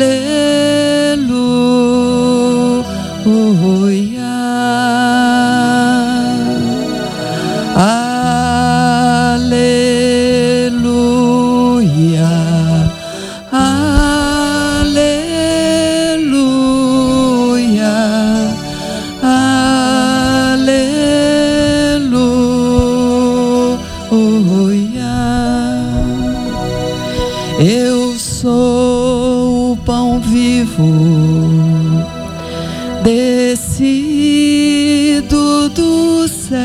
lê lu ôi descido do céu.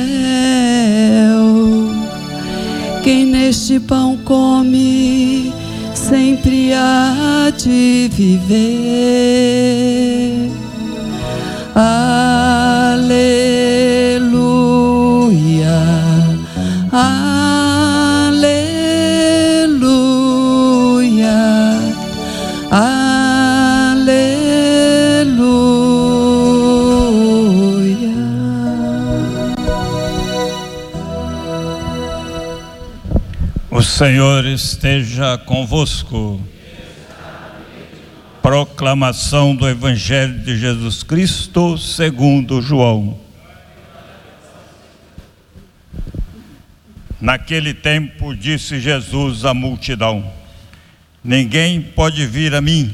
Quem neste pão come, sempre há de viver. Senhor esteja convosco. Proclamação do Evangelho de Jesus Cristo segundo João. Naquele tempo disse Jesus à multidão: Ninguém pode vir a mim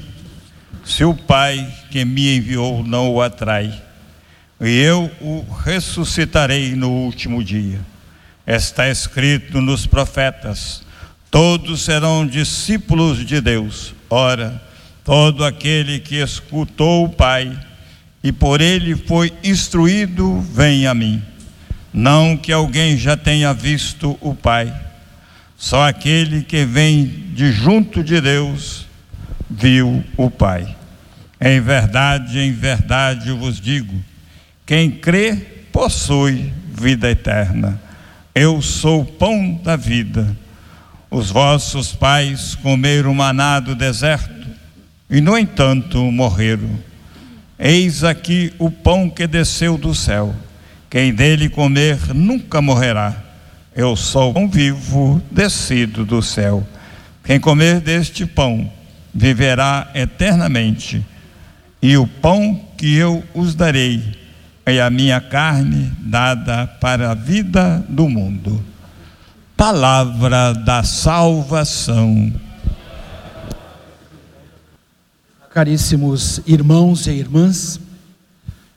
se o Pai que me enviou não o atrai, e eu o ressuscitarei no último dia. Está escrito nos profetas: todos serão discípulos de Deus. Ora, todo aquele que escutou o Pai e por ele foi instruído, vem a mim. Não que alguém já tenha visto o Pai, só aquele que vem de junto de Deus viu o Pai. Em verdade, em verdade vos digo: quem crê possui vida eterna. Eu sou o pão da vida. Os vossos pais comeram maná do deserto e, no entanto, morreram. Eis aqui o pão que desceu do céu. Quem dele comer nunca morrerá. Eu sou o pão vivo descido do céu. Quem comer deste pão viverá eternamente. E o pão que eu os darei é a minha carne dada para a vida do mundo palavra da salvação. Caríssimos irmãos e irmãs,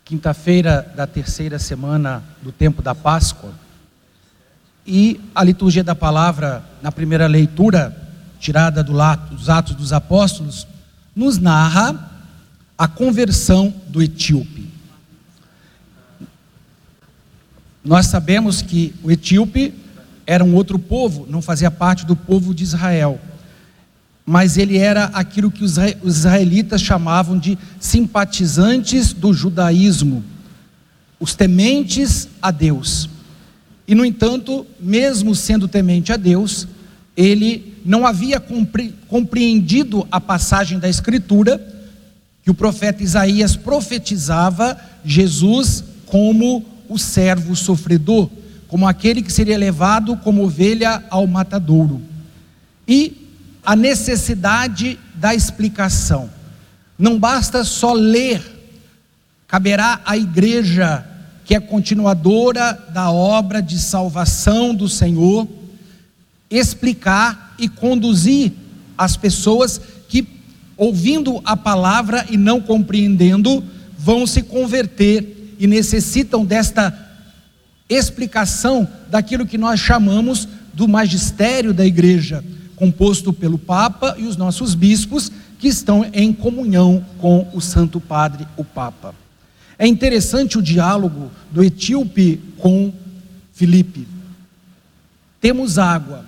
quinta-feira da terceira semana do tempo da Páscoa, e a liturgia da palavra, na primeira leitura, tirada do dos Atos dos Apóstolos, nos narra a conversão do etíope. Nós sabemos que o etíope era um outro povo, não fazia parte do povo de Israel. Mas ele era aquilo que os israelitas chamavam de simpatizantes do judaísmo, os tementes a Deus. E, no entanto, mesmo sendo temente a Deus, ele não havia compreendido a passagem da Escritura que o profeta Isaías profetizava Jesus como o servo sofredor como aquele que seria levado como ovelha ao matadouro. E a necessidade da explicação. Não basta só ler, caberá à igreja, que é continuadora da obra de salvação do Senhor, explicar e conduzir as pessoas que, ouvindo a palavra e não compreendendo, vão se converter e necessitam desta explicação daquilo que nós chamamos do magistério da igreja, composto pelo Papa e os nossos bispos, que estão em comunhão com o Santo Padre, o Papa. É interessante o diálogo do etíope com Filipe. Temos água,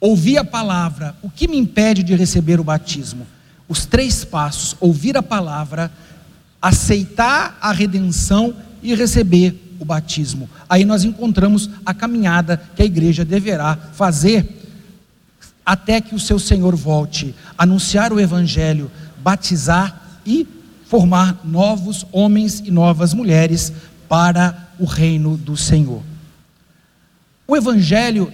ouvi a palavra, o que me impede de receber o batismo? Os três passos: ouvir a palavra, aceitar a redenção e receber o batismo. Aí nós encontramos a caminhada que a igreja deverá fazer até que o seu Senhor volte, anunciar o evangelho, batizar e formar novos homens e novas mulheres para o reino do Senhor. O evangelho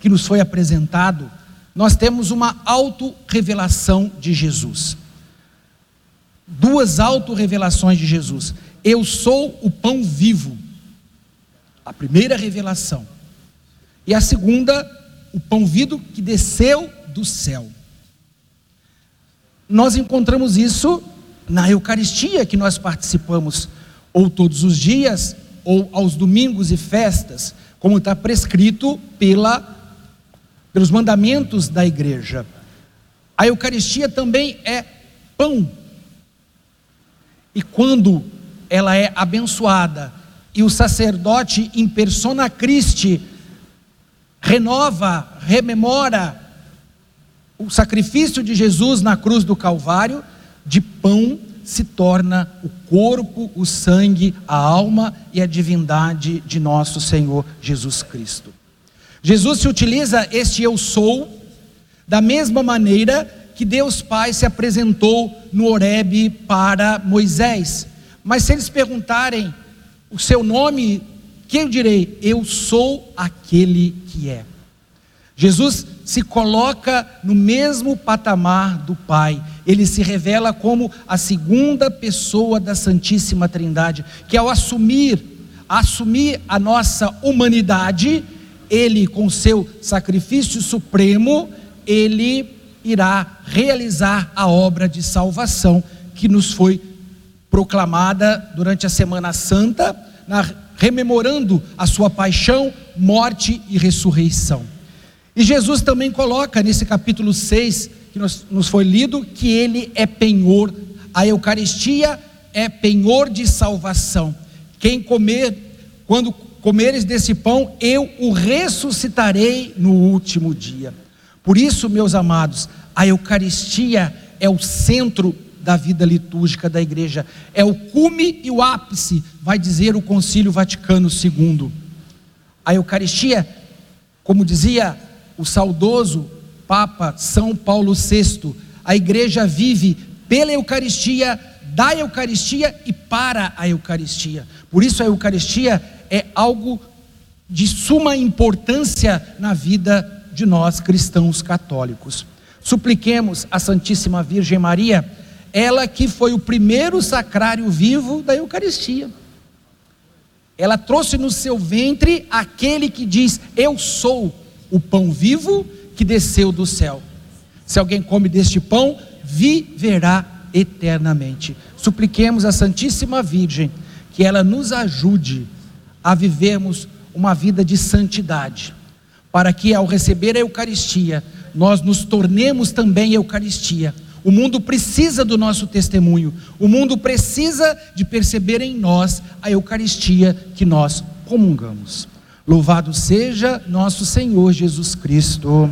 que nos foi apresentado nós temos uma auto-revelação de Jesus. Duas auto-revelações de Jesus. Eu sou o pão vivo. A primeira revelação. E a segunda, o pão vivo que desceu do céu. Nós encontramos isso na Eucaristia que nós participamos, ou todos os dias, ou aos domingos e festas, como está prescrito pela, pelos mandamentos da igreja. A Eucaristia também é pão. E quando ela é abençoada e o sacerdote em persona Christi renova, rememora o sacrifício de Jesus na cruz do Calvário, de pão se torna o corpo, o sangue, a alma e a divindade de nosso Senhor Jesus Cristo. Jesus se utiliza este eu sou da mesma maneira que Deus Pai se apresentou no Horebe para Moisés. Mas se eles perguntarem o seu nome, que eu direi? Eu sou aquele que é. Jesus se coloca no mesmo patamar do Pai. Ele se revela como a segunda pessoa da Santíssima Trindade, que ao assumir, assumir a nossa humanidade, ele com seu sacrifício supremo, ele irá realizar a obra de salvação que nos foi proclamada durante a Semana Santa, na, rememorando a sua paixão, morte e ressurreição. E Jesus também coloca nesse capítulo 6, que nos, nos foi lido, que ele é penhor, a Eucaristia é penhor de salvação. Quem comer, quando comeres desse pão, eu o ressuscitarei no último dia. Por isso, meus amados, a Eucaristia é o centro da vida litúrgica da igreja, é o cume e o ápice, vai dizer o Concílio Vaticano II. A Eucaristia, como dizia o saudoso Papa São Paulo VI, a igreja vive pela Eucaristia, da Eucaristia e para a Eucaristia. Por isso a Eucaristia é algo de suma importância na vida de nós cristãos católicos. Supliquemos a Santíssima Virgem Maria, ela que foi o primeiro sacrário vivo da Eucaristia. Ela trouxe no seu ventre aquele que diz: Eu sou o pão vivo que desceu do céu. Se alguém come deste pão, viverá eternamente. Supliquemos a Santíssima Virgem que ela nos ajude a vivermos uma vida de santidade, para que ao receber a Eucaristia, nós nos tornemos também Eucaristia. O mundo precisa do nosso testemunho, o mundo precisa de perceber em nós a Eucaristia que nós comungamos. Louvado seja nosso Senhor Jesus Cristo.